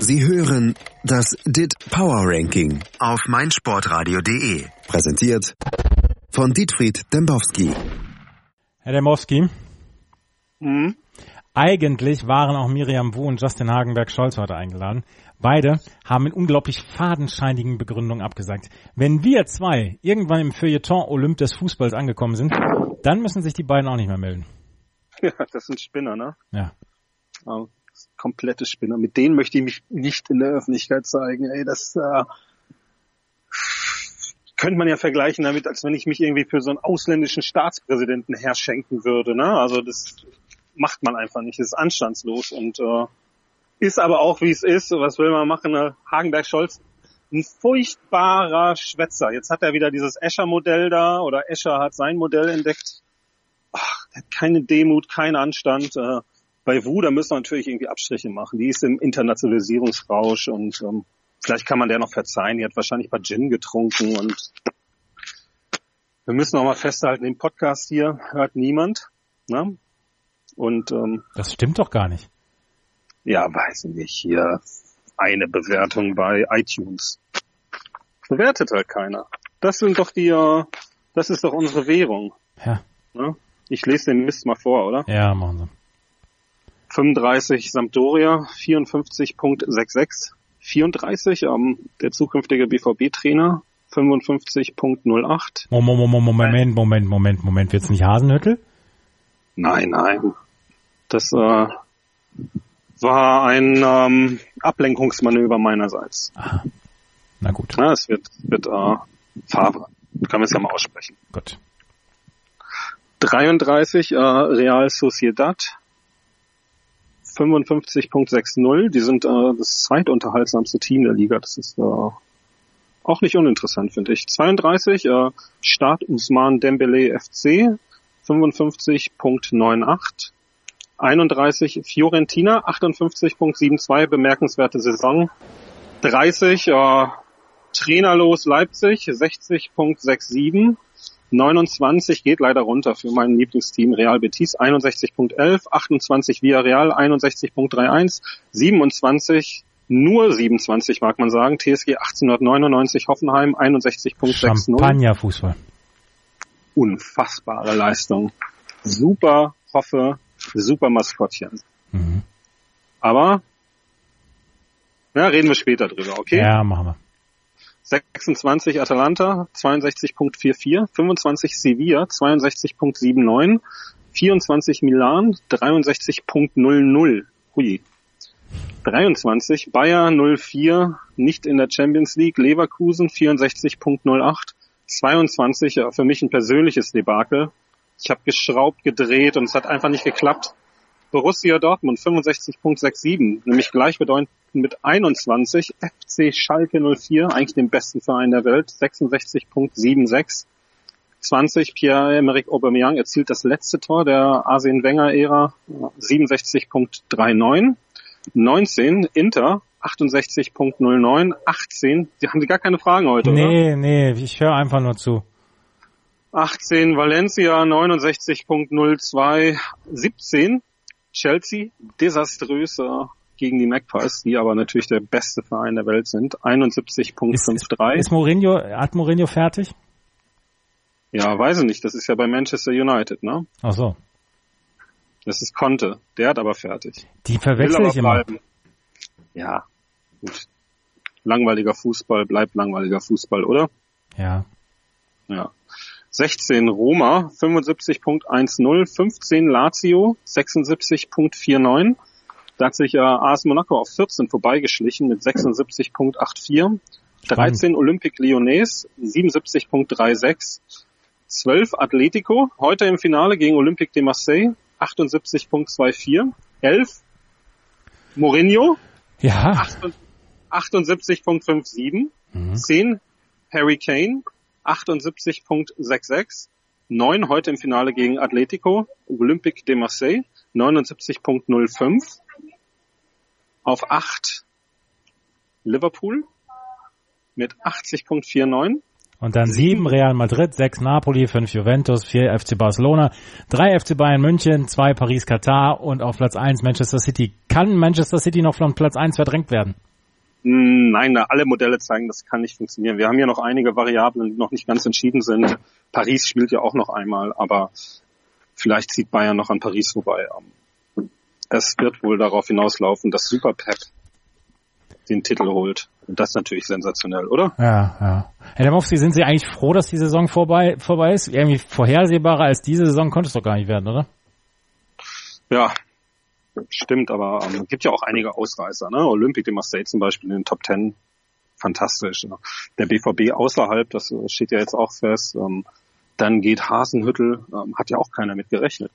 Sie hören das DIT Power Ranking auf meinsportradio.de. Präsentiert von Dietfried Dembowski. Herr Dembowski, Mhm. eigentlich waren auch Miriam Wu und Justin Hagenberg-Scholz heute eingeladen. Beide haben in unglaublich fadenscheinigen Begründungen abgesagt. Wenn wir zwei irgendwann im Feuilleton Olymp des Fußballs angekommen sind, dann müssen sich die beiden auch nicht mehr melden. Ja, das sind Spinner, ne? Ja. Ja, komplette Spinner. Mit denen möchte ich mich nicht in der Öffentlichkeit zeigen. Ey, das äh, könnte man ja vergleichen damit, als wenn ich mich irgendwie für so einen ausländischen Staatspräsidenten herschenken würde. Ne? Also das macht man einfach nicht. Das ist anstandslos und äh, ist aber auch wie es ist. Was will man machen? Ne? Hagenberg Scholz, ein furchtbarer Schwätzer. Jetzt hat er wieder dieses Escher-Modell da oder Escher hat sein Modell entdeckt. Ach, keine Demut, keinen Anstand. Äh, bei Wu, da müssen wir natürlich irgendwie Abstriche machen. Die ist im Internationalisierungsrausch und ähm, vielleicht kann man der noch verzeihen. Die hat wahrscheinlich ein paar Gin getrunken und wir müssen auch mal festhalten, den Podcast hier hört niemand. Ne? Und ähm, Das stimmt doch gar nicht. ja, weiß ich nicht, hier eine Bewertung bei iTunes. Bewertet halt keiner. Das sind doch die, äh, das ist doch unsere Währung. Ja, Ne? Ich lese den Mist mal vor, oder? ja machen sie. 35 Sampdoria, 54.66. 34 ähm, der zukünftige BVB-Trainer, 55.08. Mo- mo- mo- mo- Moment, Moment, Moment, Moment. Wird's nicht Hasenhüttel? Nein, nein. Das äh, war ein ähm, Ablenkungsmanöver meinerseits. Aha. Na gut, Na, es wird, wird äh, Favre. Kann man es ja mal aussprechen. gut. 33 äh, Real Sociedad. 55.60. Die sind äh, das zweitunterhaltsamste Team der Liga. Das ist äh, auch nicht uninteressant, finde ich. 32 äh, Start Usman Dembele FC. 55.98. 31 Fiorentina. 58.72. Bemerkenswerte Saison. 30 äh, Trainerlos Leipzig. 60.67. 29 geht leider runter für mein Lieblingsteam Real Betis 61.11, 28 Villarreal 61.31, 27 nur 27 mag man sagen, TSG 1899 Hoffenheim 61.60. Champagnerfußball. Unfassbare Leistung. Super Hoffe, super Maskottchen. Mhm. Aber ja, reden wir später drüber, okay? Ja, machen wir. 26 Atalanta, 62.44, 25 Sevilla, 62.79, 24 Milan, 63.00. Hui. 23 Bayer 04, nicht in der Champions League, Leverkusen 64.08, 22 ja, für mich ein persönliches Debakel. Ich habe geschraubt, gedreht und es hat einfach nicht geklappt. Borussia Dortmund 65.67, nämlich gleichbedeutend mit 21. FC Schalke 04, eigentlich dem besten Verein der Welt, 66.76. 20 Pierre-Emerick Aubameyang erzielt das letzte Tor der Arsene Wenger-Ära, 67.39. 19 Inter 68.09. 18, die haben die gar keine Fragen heute, oder? Nee, nee, ich höre einfach nur zu. 18 Valencia 69.02, 17 Chelsea desaströs äh, gegen die Magpies, die aber natürlich der beste Verein der Welt sind, Ist, ist, 71.53. ist Mourinho, hat Mourinho fertig? Ja, weiß ich nicht, das ist ja bei Manchester United, ne? Ach so. Das ist Conte, der hat aber fertig. Die verwechsel ich immer. bleiben. Ja, gut. Langweiliger Fußball bleibt langweiliger Fußball, oder? Ja. Ja. 16 Roma 75.10, 15 Lazio 76.49. Da hat sich äh, AS Monaco auf 14 vorbeigeschlichen mit 76.84. 13 Olympique Lyonnais 77.36. 12 Atletico heute im Finale gegen Olympique de Marseille 78.24. 11 Mourinho Ja. 78.57. Mhm. 10 Harry Kane, 78.66. 9 heute im Finale gegen Atletico, Olympique de Marseille, 79.05. Auf 8 Liverpool mit 80.49. Und dann sieben Real Madrid, sechs Napoli, fünf Juventus, vier FC Barcelona, drei FC Bayern München, zwei Paris Katar und auf Platz eins Manchester City. Kann Manchester City noch von Platz eins verdrängt werden? Hm, nein, alle Modelle zeigen, das kann nicht funktionieren. Wir haben ja noch einige Variablen, die noch nicht ganz entschieden sind. Paris spielt ja auch noch einmal, aber vielleicht zieht Bayern noch an Paris vorbei. Es wird wohl darauf hinauslaufen, dass Super Pep den Titel holt. Und das ist natürlich sensationell, oder? Ja, ja. Herr Demowski, sind Sie eigentlich froh, dass die Saison vorbei, vorbei ist? Irgendwie vorhersehbarer als diese Saison konnte es doch gar nicht werden, oder? Ja, stimmt, aber ähm, gibt ja auch einige Ausreißer. Ne? Olympique de Marseille zum Beispiel in den Top Ten, fantastisch. Ne? Der BVB außerhalb, das steht ja jetzt auch fest. Ähm, dann geht Hasenhüttel, ähm, hat ja auch keiner mit gerechnet.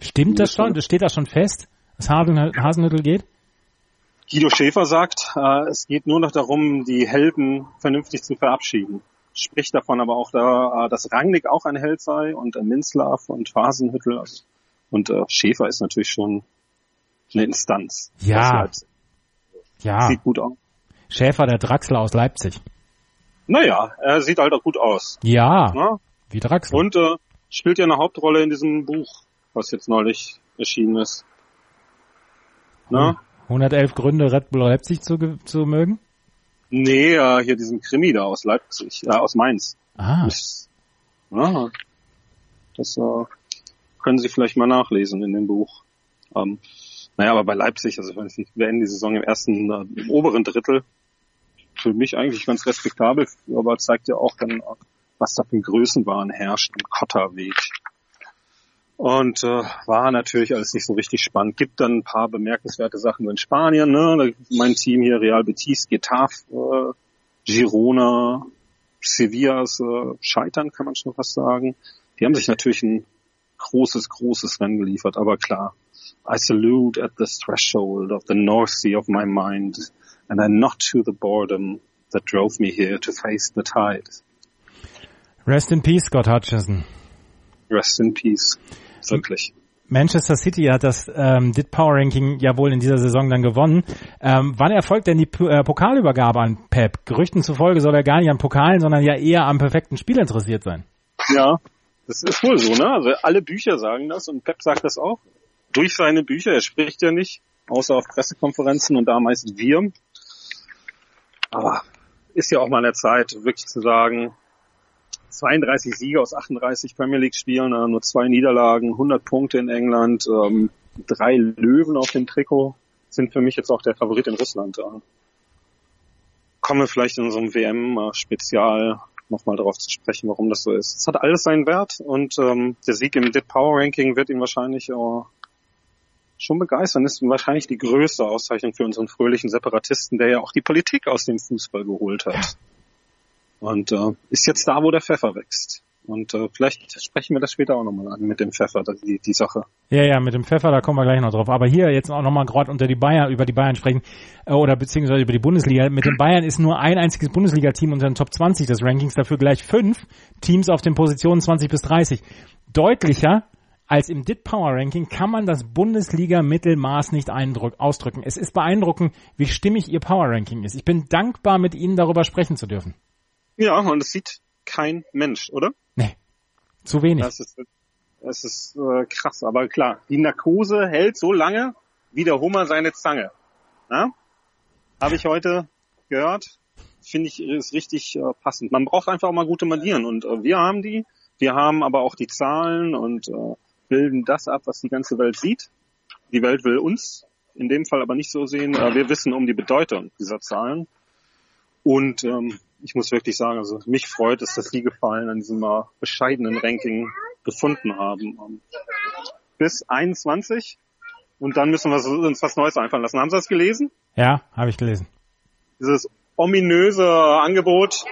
Stimmt das schon? Das steht da schon fest, dass Hasenhüttel geht? Guido Schäfer sagt, äh, es geht nur noch darum, die Helden vernünftig zu verabschieden. Spricht davon aber auch, da, äh, dass Rangnick auch ein Held sei und äh, Minzlaff und Hasenhüttel. Also, und äh, Schäfer ist natürlich schon eine Instanz. Ja. Ja. Sieht gut aus. Schäfer, der Draxler aus Leipzig. Naja, er sieht halt auch gut aus. Ja. Na? Wie Draxler. Und äh, spielt ja eine Hauptrolle in diesem Buch, was jetzt neulich erschienen ist. Na? 111 Gründe, Red Bull Leipzig zu, zu mögen? Nee, äh, hier diesen Krimi da aus Leipzig, äh, aus Mainz. Ah. Das, ja, das äh, können Sie vielleicht mal nachlesen in dem Buch. Ähm, naja, aber bei Leipzig, also Sie beenden die Saison im ersten, äh, im oberen Drittel. Für mich eigentlich ganz respektabel, aber zeigt ja auch dann, was da für Größenwahn herrscht im Kotterweg. Und äh, war natürlich alles nicht so richtig spannend. Gibt dann ein paar bemerkenswerte Sachen in Spanien. Ne? Mein Team hier, Real Betis, Getafe, äh, Girona, Sevillas äh, scheitern, kann man schon fast sagen. Die haben sich natürlich ein großes, großes Rennen geliefert. Aber klar, I salute at the threshold of the North Sea of my mind, and I not to the boredom that drove me here to face the tide. Rest in peace, Scott Hutchison. Rest in peace. Wirklich. Manchester City hat das ähm, DIT Power Ranking ja wohl in dieser Saison dann gewonnen. Ähm, wann erfolgt denn die P äh, Pokalübergabe an Pep? Gerüchten zufolge soll er gar nicht an Pokalen, sondern ja eher am perfekten Spiel interessiert sein. Ja, das ist wohl so, ne? Also alle Bücher sagen das und Pep sagt das auch. Durch seine Bücher, er spricht ja nicht, außer auf Pressekonferenzen und da meist wir. Aber ist ja auch mal an der Zeit, wirklich zu sagen, 32 Siege aus 38 Premier League Spielen, äh, nur zwei Niederlagen, 100 Punkte in England, ähm, drei Löwen auf dem Trikot sind für mich jetzt auch der Favorit in Russland. Äh. Kommen wir vielleicht in so einem WM-Spezial nochmal darauf zu sprechen, warum das so ist. Es hat alles seinen Wert und ähm, der Sieg im DIT Power Ranking wird ihn wahrscheinlich äh, schon begeistern. Ist wahrscheinlich die größte Auszeichnung für unseren fröhlichen Separatisten, der ja auch die Politik aus dem Fußball geholt hat. Und äh, ist jetzt da, wo der Pfeffer wächst. Und äh, vielleicht sprechen wir das später auch nochmal an mit dem Pfeffer, die, die Sache. Ja, ja, mit dem Pfeffer, da kommen wir gleich noch drauf. Aber hier jetzt auch nochmal gerade unter die Bayern, über die Bayern sprechen, äh, oder beziehungsweise über die Bundesliga. Mit den Bayern ist nur ein einziges Bundesliga-Team unter den Top 20 des Rankings, dafür gleich fünf Teams auf den Positionen 20 bis 30. Deutlicher als im DIT Power Ranking kann man das Bundesliga-Mittelmaß nicht ausdrücken. Es ist beeindruckend, wie stimmig ihr Power Ranking ist. Ich bin dankbar, mit Ihnen darüber sprechen zu dürfen. Ja, und es sieht kein Mensch, oder? Nee, zu wenig. Das ist, das ist äh, krass, aber klar, die Narkose hält so lange, wie der Hummer seine Zange. Habe ich heute gehört, finde ich ist richtig äh, passend. Man braucht einfach auch mal gute Manieren und äh, wir haben die, wir haben aber auch die Zahlen und äh, bilden das ab, was die ganze Welt sieht. Die Welt will uns in dem Fall aber nicht so sehen. Äh, wir wissen um die Bedeutung dieser Zahlen und ähm, ich muss wirklich sagen, also mich freut es, dass die Gefallen an diesem äh, bescheidenen Ranking gefunden haben. Um, bis 21 und dann müssen wir uns was Neues einfallen lassen. Haben Sie das gelesen? Ja, habe ich gelesen. Dieses ominöse Angebot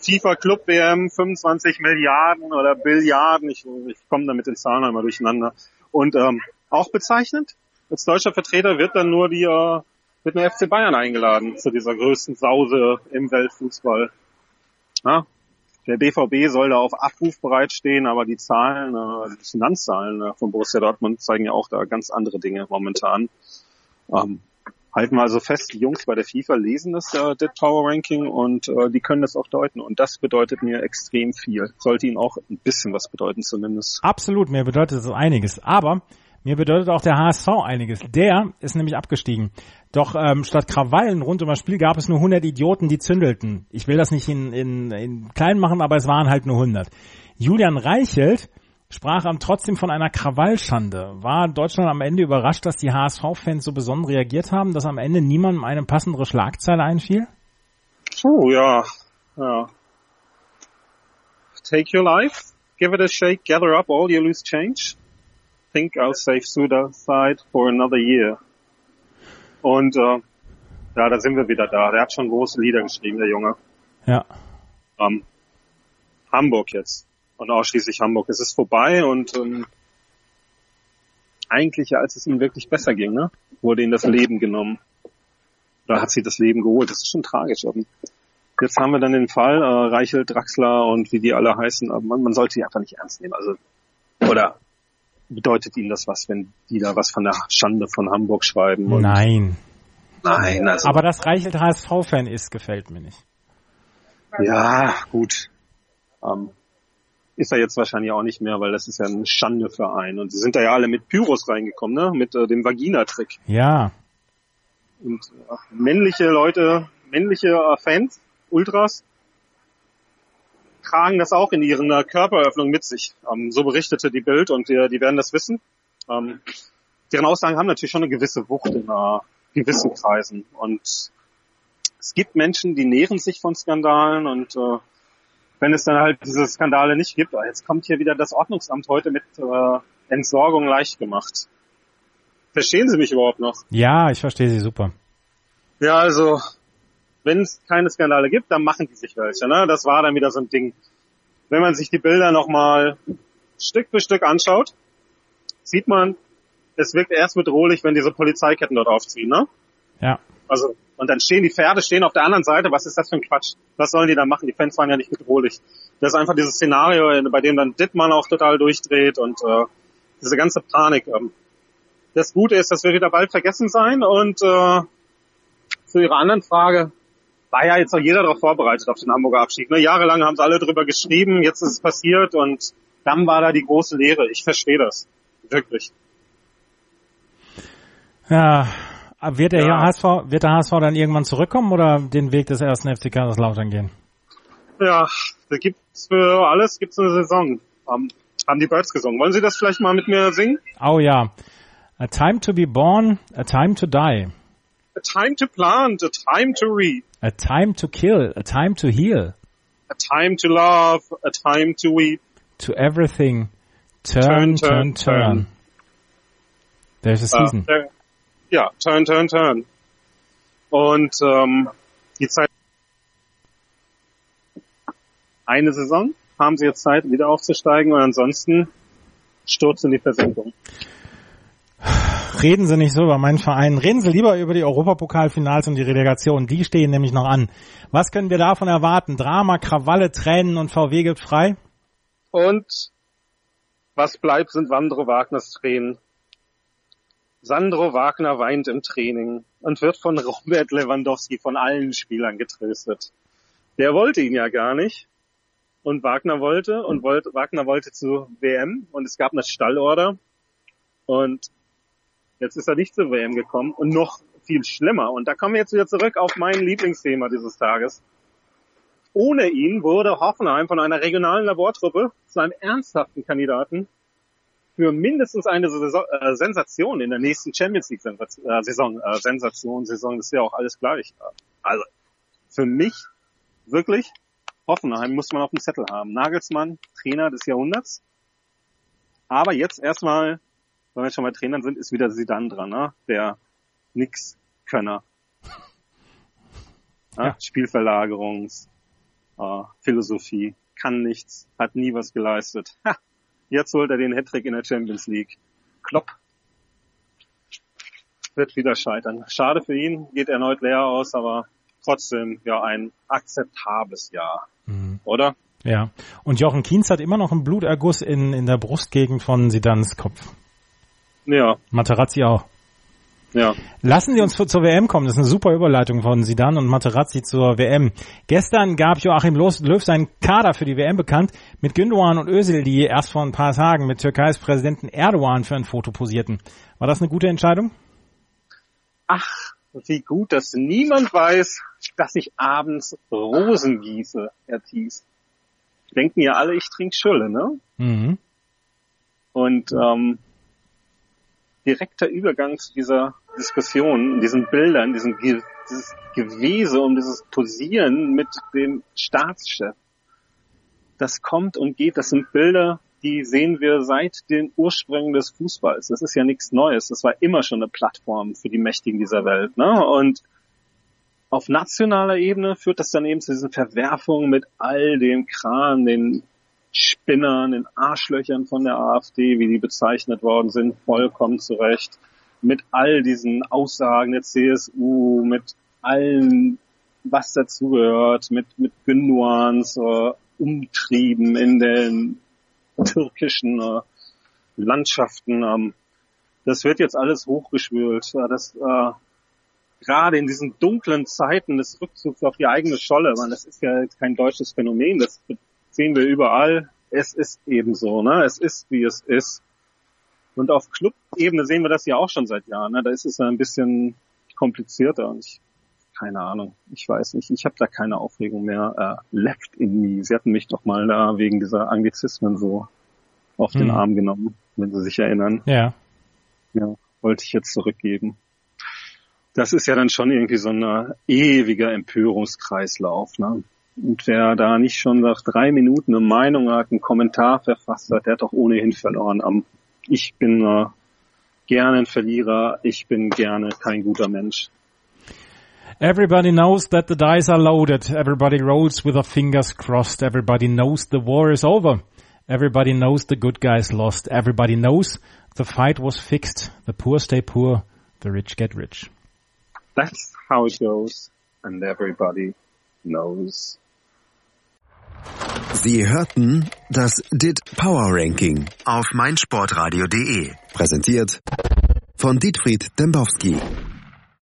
FIFA Club WM 25 Milliarden oder Billiarden, ich, ich komme da mit den Zahlen einmal durcheinander. Und ähm, auch bezeichnend, als deutscher Vertreter wird dann nur die äh, wird der FC Bayern eingeladen zu dieser größten Sause im Weltfußball. Ja, der BVB soll da auf Abruf bereitstehen, aber die Zahlen, äh, die Finanzzahlen äh, von Borussia Dortmund zeigen ja auch da ganz andere Dinge momentan. Ähm, halten wir also fest, die Jungs bei der FIFA lesen das äh, Dead Power Ranking und äh, die können das auch deuten und das bedeutet mir extrem viel. Sollte ihnen auch ein bisschen was bedeuten zumindest. Absolut, mir bedeutet das einiges. Aber Mir bedeutet auch der HSV einiges. Der ist nämlich abgestiegen. Doch ähm, statt Krawallen rund um das Spiel gab es nur 100 Idioten, die zündelten. Ich will das nicht in, in, in klein machen, aber es waren halt nur 100. Julian Reichelt sprach am trotzdem von einer Krawallschande. War Deutschland am Ende überrascht, dass die HSV-Fans so besonnen reagiert haben, dass am Ende niemandem eine passendere Schlagzeile einfiel? Oh ja, ja. Take your life, give it a shake, gather up all your loose change. Think I'll save suicide for another year. Und äh, ja, da sind wir wieder da. Der hat schon große Lieder geschrieben, der Junge. Ja. Ähm, Hamburg jetzt. Und ausschließlich Hamburg. Es ist vorbei und ähm, eigentlich, als es ihm wirklich besser ging, ne, wurde ihm das Leben genommen. Da hat sie das Leben geholt. Das ist schon tragisch. Und jetzt haben wir dann den Fall, äh, Reichel, Draxler und wie die alle heißen. Aber man, man sollte die einfach nicht ernst nehmen. Also, oder bedeutet ihnen das was, wenn die da was von der Schande von Hamburg schreiben? Nein. Nein, also. Aber dass Reichelt HSV-Fan ist, gefällt mir nicht. Ja, gut. Ähm, ist er jetzt wahrscheinlich auch nicht mehr, weil das ist ja ein Schandeverein. Und sie sind da ja alle mit Pyros reingekommen, ne? Mit äh, dem Vagina-Trick. Ja. Und äh, männliche Leute, männliche äh, Fans, Ultras, tragen das auch in ihren äh, Körperöffnung mit sich. Ähm, so berichtete die Bild und die, die werden das wissen. Ähm, deren Aussagen haben natürlich schon eine gewisse Wucht in äh, gewissen Kreisen. Und es gibt Menschen, die nähren sich von Skandalen und äh, wenn es dann halt diese Skandale nicht gibt, jetzt kommt hier wieder das Ordnungsamt heute mit äh, Entsorgung leicht gemacht. Verstehen Sie mich überhaupt noch? Ja, ich verstehe Sie super. Ja, also wenn es keine Skandale gibt, dann machen die sich welche. Ne? Das war dann wieder so ein Ding. Wenn man sich die Bilder nochmal Stück für Stück anschaut, sieht man, es wirkt erst bedrohlich, wenn diese Polizeiketten dort aufziehen. Ne? Ja. Also und dann stehen die Pferde stehen auf der anderen Seite. Was ist das für ein Quatsch? Was sollen die da machen? Die Fans waren ja nicht bedrohlich. Das ist einfach dieses Szenario, bei dem dann Dittmann auch total durchdreht und äh, diese ganze Panik. Ähm. Das Gute ist, dass wir wieder bald vergessen sein und äh, zu Ihrer anderen Frage, war ja jetzt auch jeder darauf vorbereitet auf den Hamburger Abstieg. Ne? Jahrelang haben sie alle drüber geschrieben, jetzt ist es passiert und dann war da die große Lehre. Ich verstehe das. Wirklich. Ja, wird der, Ja. HSV, wird der HSV dann irgendwann zurückkommen oder den Weg des ersten FC Kaiserslautern gehen? Ja, da gibt's für alles gibt's eine Saison. Ähm, haben die Birds gesungen. Wollen Sie das vielleicht mal mit mir singen? Oh ja. A time to be born, a time to die. A time to plant, a time to reap, A time to kill, a time to heal. a time to love, a time to weep. To everything. Turn, turn, turn. Turn, turn, There's a season. Äh, ja, turn, turn, turn. Und ähm, die Zeit eine Saison haben sie jetzt Zeit, wieder aufzusteigen und ansonsten Sturz in die Versenkung. Reden Sie nicht so über meinen Verein. Reden Sie lieber über die Europapokalfinals und die Relegation. Die stehen nämlich noch an. Was können wir davon erwarten? Drama, Krawalle, Tränen und VW gibt frei? Und was bleibt, sind Sandro Wagners Tränen. Sandro Wagner weint im Training und wird von Robert Lewandowski von allen Spielern getröstet. Der wollte ihn ja gar nicht. Und Wagner wollte und wollte, Wagner wollte zu WM und es gab eine Stallorder. Und jetzt ist er nicht zur WM gekommen und noch viel schlimmer. Und da kommen wir jetzt wieder zurück auf mein Lieblingsthema dieses Tages. Ohne ihn wurde Hoffenheim von einer regionalen Labortruppe zu einem ernsthaften Kandidaten für mindestens eine Saison, äh, Sensation in der nächsten Champions League äh, Saison, äh, Sensation, Saison, das ist ja auch alles gleich. Also für mich wirklich Hoffenheim muss man auf dem Zettel haben. Nagelsmann, Trainer des Jahrhunderts. Aber jetzt erstmal, wenn wir schon bei Trainern sind, ist wieder Sidan dran, ne? der Nix-Könner. Ja, Ja. Spielverlagerungs, äh, Philosophie, kann nichts, hat nie was geleistet. Ha, jetzt holt er den Hattrick in der Champions League. Klopp wird wieder scheitern. Schade für ihn, geht erneut leer aus, aber trotzdem ja ein akzeptables Jahr, Mhm. oder? Ja. Und Jochen Kienz hat immer noch einen Bluterguss in, in der Brustgegend von Sidans Kopf. Ja, Materazzi auch. Ja. Lassen Sie uns zur WM kommen. Das ist eine super Überleitung von Sidan und Materazzi zur WM. Gestern gab Joachim Löw seinen Kader für die WM bekannt mit Gündogan und Özil, die erst vor ein paar Tagen mit Türkeis Präsidenten Erdogan für ein Foto posierten. War das eine gute Entscheidung? Ach, wie gut, dass niemand weiß, dass ich abends Rosen gieße, Herr Thies. Denken ja alle, ich trinke Schulle, ne? Mhm. Und ähm, direkter Übergang zu dieser Diskussion, diesen Bildern, diesen dieses Gewese und dieses Posieren mit dem Staatschef. Das kommt und geht, das sind Bilder, die sehen wir seit den Ursprüngen des Fußballs. Das ist ja nichts Neues. Das war immer schon eine Plattform für die Mächtigen dieser Welt. Ne? Und auf nationaler Ebene führt das dann eben zu diesen Verwerfungen mit all dem Kram, den Spinnern, den Arschlöchern von der AfD, wie die bezeichnet worden sind, vollkommen zurecht. Mit all diesen Aussagen der CSU, mit allen, was dazugehört, mit, mit Günduans äh, Umtrieben in den türkischen äh, Landschaften. Ähm, das wird jetzt alles hochgeschwült. Äh, das äh, gerade in diesen dunklen Zeiten des Rückzugs auf die eigene Scholle, man, das ist ja kein deutsches Phänomen, das sehen wir überall. Es ist eben so, ne? Es ist, wie es ist. Und auf Club-Ebene sehen wir das ja auch schon seit Jahren. Ne? Da ist es ein bisschen komplizierter und ich, keine Ahnung, ich weiß nicht, ich habe da keine Aufregung mehr äh, left in me. Sie hatten mich doch mal da wegen dieser Anglizismen so auf den hm. Arm genommen, wenn Sie sich erinnern. Ja. Ja, wollte ich jetzt zurückgeben. Das ist ja dann schon irgendwie so ein ewiger Empörungskreislauf. Ne? Und wer da nicht schon nach drei Minuten eine Meinung hat, einen Kommentar verfasst hat, der hat doch ohnehin verloren am ich bin äh, gerne ein Verlierer, ich bin gerne kein guter Mensch. Everybody knows that the dice are loaded. Everybody rolls with their fingers crossed. Everybody knows the war is over. Everybody knows the good guys lost. Everybody knows the fight was fixed. The poor stay poor. The rich get rich. That's how it goes. And everybody knows. Sie hörten das DIT Power Ranking auf meinsportradio.de. Präsentiert von Dietfried Dembowski.